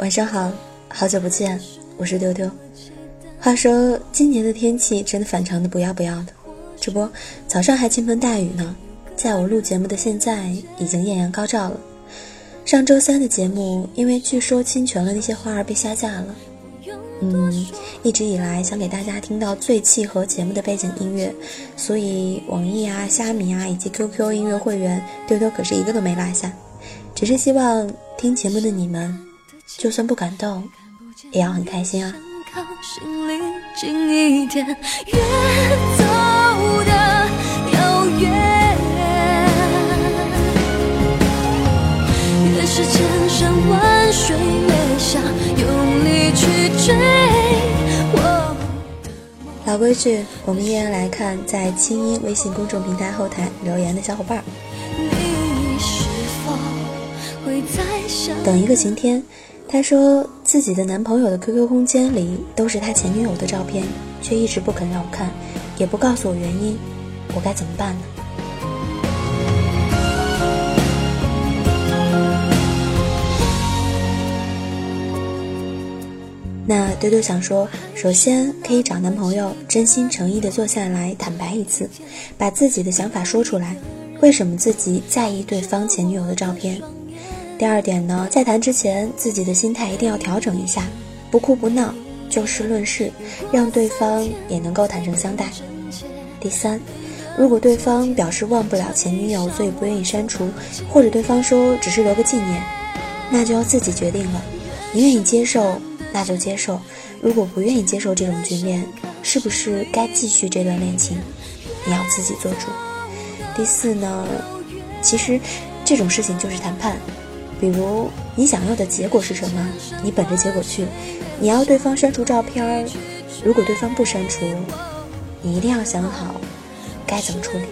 晚上好，好久不见，我是丢丢。话说今年的天气真的反常的不要不要的，这不早上还倾盆大雨呢，在我录节目的现在已经艳阳高照了。上周三的节目因为据说侵权了那些花儿被下架了。嗯，一直以来想给大家听到最契合节目的背景音乐，所以网易啊、虾米啊以及 QQ 音乐会员，丢丢可是一个都没落下。只是希望听节目的你们，就算不感动，也要很开心啊。越是千山万水，越想用力去追。老规矩，我们依然来看在清音微信公众平台后台留言的小伙伴。等一个晴天，她说自己的男朋友的 QQ 空间里都是他前女友的照片，却一直不肯让我看，也不告诉我原因，我该怎么办呢？那丢丢想说，首先可以找男朋友真心诚意的坐下来坦白一次，把自己的想法说出来，为什么自己在意对方前女友的照片。第二点呢，在谈之前，自己的心态一定要调整一下，不哭不闹，就事论事，让对方也能够坦诚相待。第三，如果对方表示忘不了前女友，所以不愿意删除，或者对方说只是留个纪念，那就要自己决定了，你愿意接受。那就接受，如果不愿意接受这种局面，是不是该继续这段恋情？你要自己做主。第四呢，其实这种事情就是谈判，比如你想要的结果是什么，你本着结果去。你要对方删除照片，如果对方不删除，你一定要想好该怎么处理。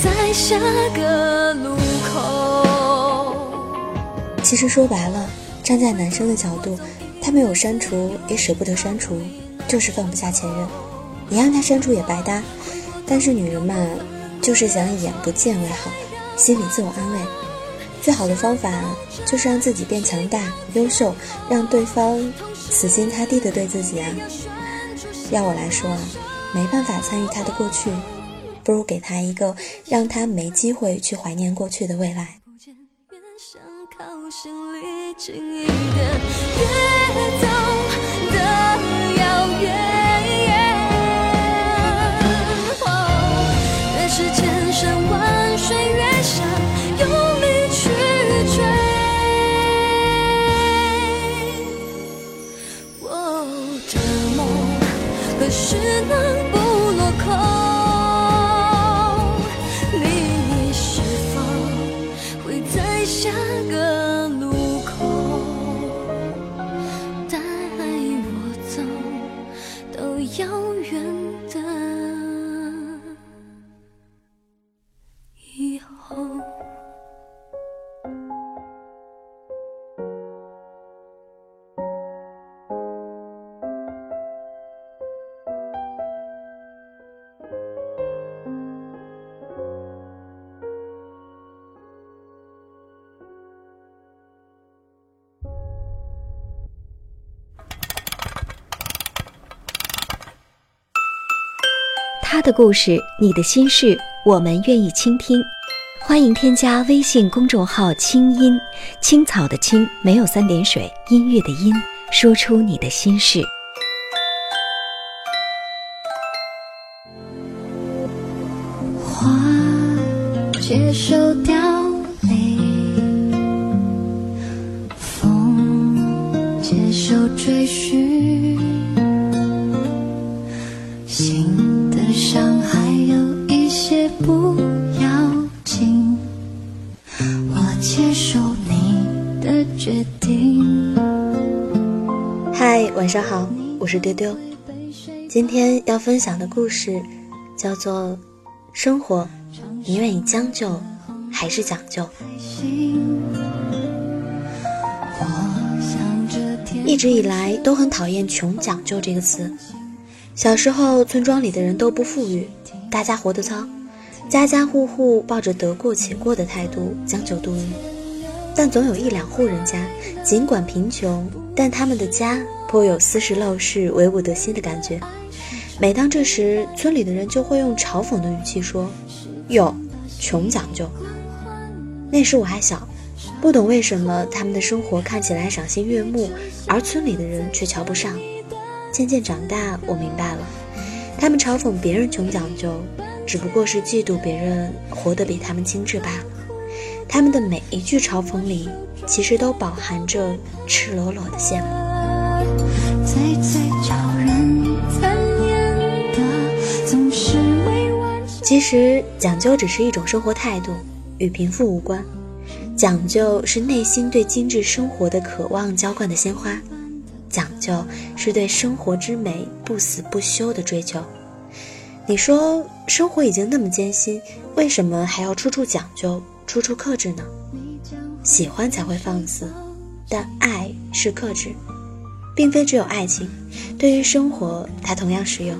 在下个路口。其实说白了，站在男生的角度，他没有删除，也舍不得删除，就是放不下前任。你让他删除也白搭。但是女人嘛，就是想眼不见为好，心里自我安慰。最好的方法就是让自己变强大、优秀，让对方死心塌地的对自己啊。要我来说啊，没办法参与他的过去。不如给他一个让他没机会去怀念过去的未来。遥远的他的故事，你的心事，我们愿意倾听。欢迎添加微信公众号“清音青草”的青，没有三点水，音乐的音，说出你的心事。花接受凋零，风接受追寻。晚上好，我是丢丢。今天要分享的故事叫做《生活》，你愿意将就还是讲究？一直以来都很讨厌“穷讲究”这个词。小时候，村庄里的人都不富裕，大家活得糙，家家户户抱着得过且过的态度将就度日。但总有一两户人家，尽管贫穷，但他们的家颇有斯是陋室、唯吾德馨的感觉。每当这时，村里的人就会用嘲讽的语气说：“哟，穷讲究。”那时我还小。不懂为什么他们的生活看起来赏心悦目，而村里的人却瞧不上。渐渐长大，我明白了，他们嘲讽别人穷讲究，只不过是嫉妒别人活得比他们精致罢了。他们的每一句嘲讽里，其实都饱含着赤裸裸的羡慕。其实，讲究只是一种生活态度，与贫富无关。讲究是内心对精致生活的渴望浇灌的鲜花，讲究是对生活之美不死不休的追求。你说生活已经那么艰辛，为什么还要处处讲究、处处克制呢？喜欢才会放肆，但爱是克制，并非只有爱情，对于生活它同样适用。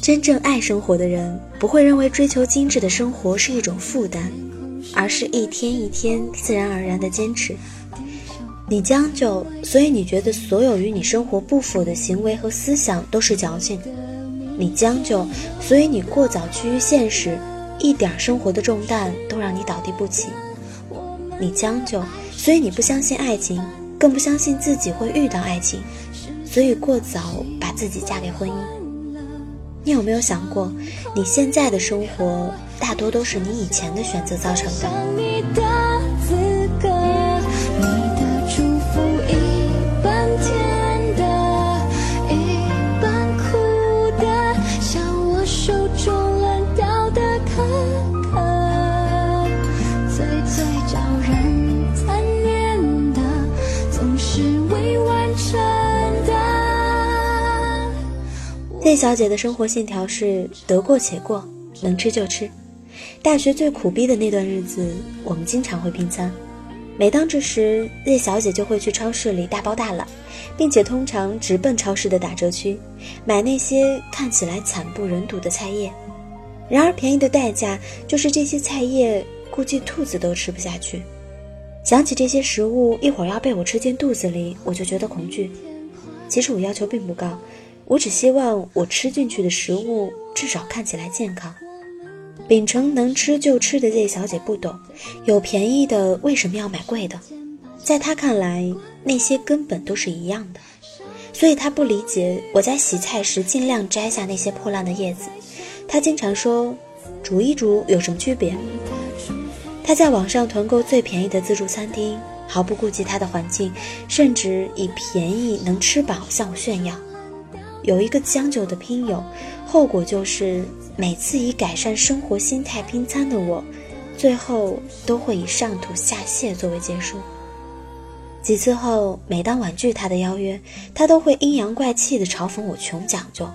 真正爱生活的人，不会认为追求精致的生活是一种负担。而是一天一天自然而然的坚持。你将就，所以你觉得所有与你生活不符的行为和思想都是矫情。你将就，所以你过早趋于现实，一点生活的重担都让你倒地不起。你将就，所以你不相信爱情，更不相信自己会遇到爱情，所以过早把自己嫁给婚姻。你有没有想过，你现在的生活？大多都是你以前的选择造成的。叶小姐的生活信条是得过且过，能吃就吃。大学最苦逼的那段日子，我们经常会拼餐。每当这时，叶小姐就会去超市里大包大揽，并且通常直奔超市的打折区，买那些看起来惨不忍睹的菜叶。然而，便宜的代价就是这些菜叶估计兔子都吃不下去。想起这些食物一会儿要被我吃进肚子里，我就觉得恐惧。其实我要求并不高，我只希望我吃进去的食物至少看起来健康。秉承能吃就吃的 Z 小姐不懂，有便宜的为什么要买贵的？在她看来，那些根本都是一样的，所以她不理解我在洗菜时尽量摘下那些破烂的叶子。她经常说：“煮一煮有什么区别？”她在网上团购最便宜的自助餐厅，毫不顾及她的环境，甚至以便宜能吃饱向我炫耀。有一个将就的拼友，后果就是。每次以改善生活心态拼餐的我，最后都会以上吐下泻作为结束。几次后，每当婉拒他的邀约，他都会阴阳怪气地嘲讽我穷讲究。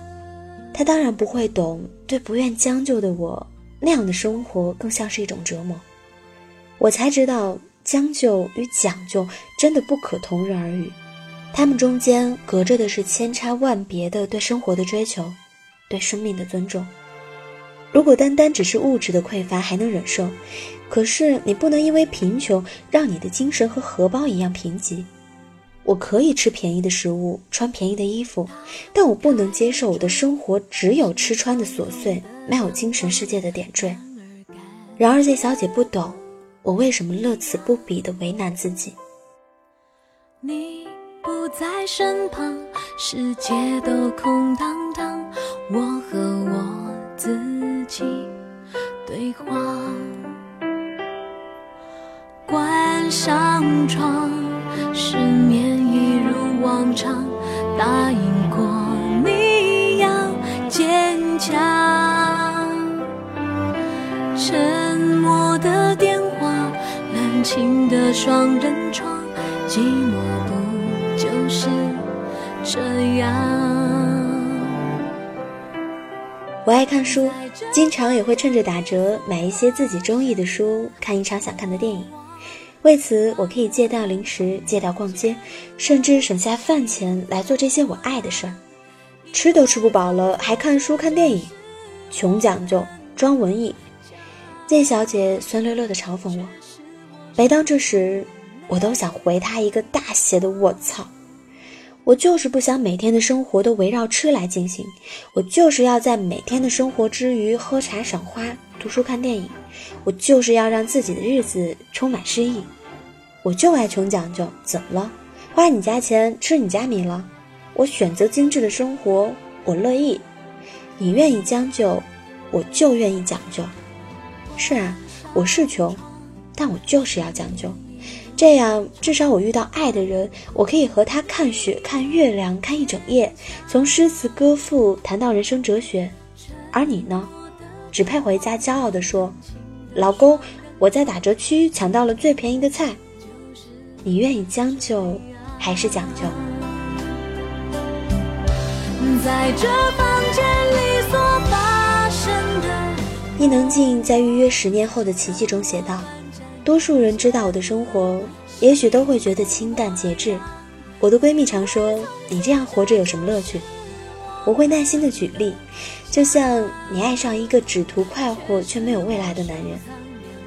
他当然不会懂，对不愿将就的我，那样的生活更像是一种折磨。我才知道，将就与讲究真的不可同日而语，他们中间隔着的是千差万别的对生活的追求，对生命的尊重。如果单单只是物质的匮乏还能忍受，可是你不能因为贫穷让你的精神和荷包一样贫瘠。我可以吃便宜的食物，穿便宜的衣服，但我不能接受我的生活只有吃穿的琐碎，没有精神世界的点缀。然而这小姐不懂，我为什么乐此不彼的为难自己。你不在身旁，世界都空荡荡，我和我自。己对话，关上窗，失眠一如往常，答应过你要坚强。沉默的电话，冷清的双人床，寂寞不是这样？我爱看书，经常也会趁着打折买一些自己中意的书，看一场想看的电影。为此，我可以戒掉零食，戒掉逛街，甚至省下饭钱来做这些我爱的事儿。吃都吃不饱了，还看书看电影，穷讲究，装文艺。叶小姐酸溜溜地嘲讽我。每当这时，我都想回她一个大写的“我操”。我就是不想每天的生活都围绕吃来进行，我就是要在每天的生活之余喝茶赏花、读书看电影，我就是要让自己的日子充满诗意。我就爱穷讲究，怎么了？花你家钱，吃你家米了？我选择精致的生活，我乐意。你愿意将就，我就愿意讲究。是啊，我是穷，但我就是要讲究。这样，至少我遇到爱的人，我可以和他看雪、看月亮、看一整夜，从诗词歌赋谈到人生哲学。而你呢，只配回家骄傲地说：“老公，我在打折区抢到了最便宜的菜。”你愿意将就，还是讲究？在这房间里所发生的。伊能静在《预约十年后的奇迹》中写道。多数人知道我的生活，也许都会觉得清淡节制。我的闺蜜常说：“你这样活着有什么乐趣？”我会耐心的举例，就像你爱上一个只图快活却没有未来的男人，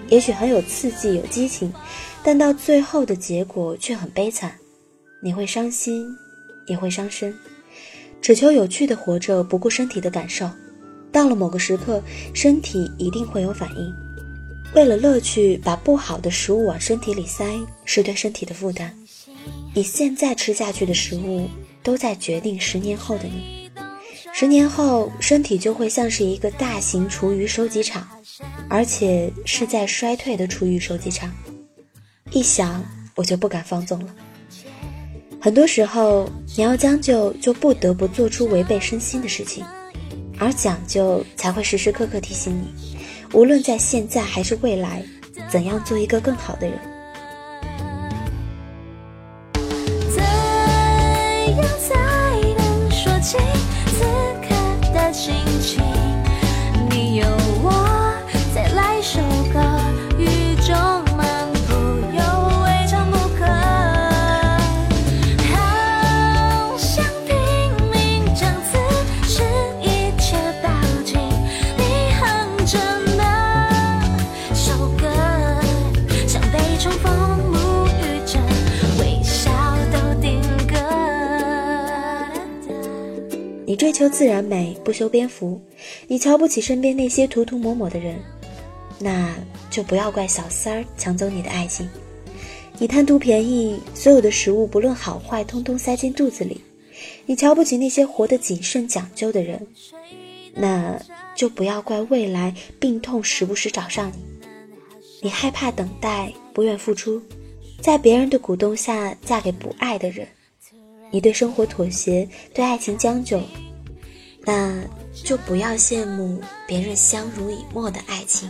也许很有刺激、有激情，但到最后的结果却很悲惨。你会伤心，也会伤身。只求有趣的活着，不顾身体的感受。到了某个时刻，身体一定会有反应。为了乐趣，把不好的食物往身体里塞，是对身体的负担。你现在吃下去的食物，都在决定十年后的你。十年后，身体就会像是一个大型厨余收集场，而且是在衰退的厨余收集场。一想，我就不敢放纵了。很多时候，你要将就，就不得不做出违背身心的事情，而讲究才会时时刻刻提醒你。无论在现在还是未来，怎样做一个更好的人？追求自然美，不修边幅。你瞧不起身边那些涂涂抹抹的人，那就不要怪小三儿抢走你的爱情。你贪图便宜，所有的食物不论好坏，通通塞进肚子里。你瞧不起那些活得谨慎讲究的人，那就不要怪未来病痛时不时找上你。你害怕等待，不愿付出，在别人的鼓动下嫁给不爱的人。你对生活妥协，对爱情将就。那就不要羡慕别人相濡以沫的爱情。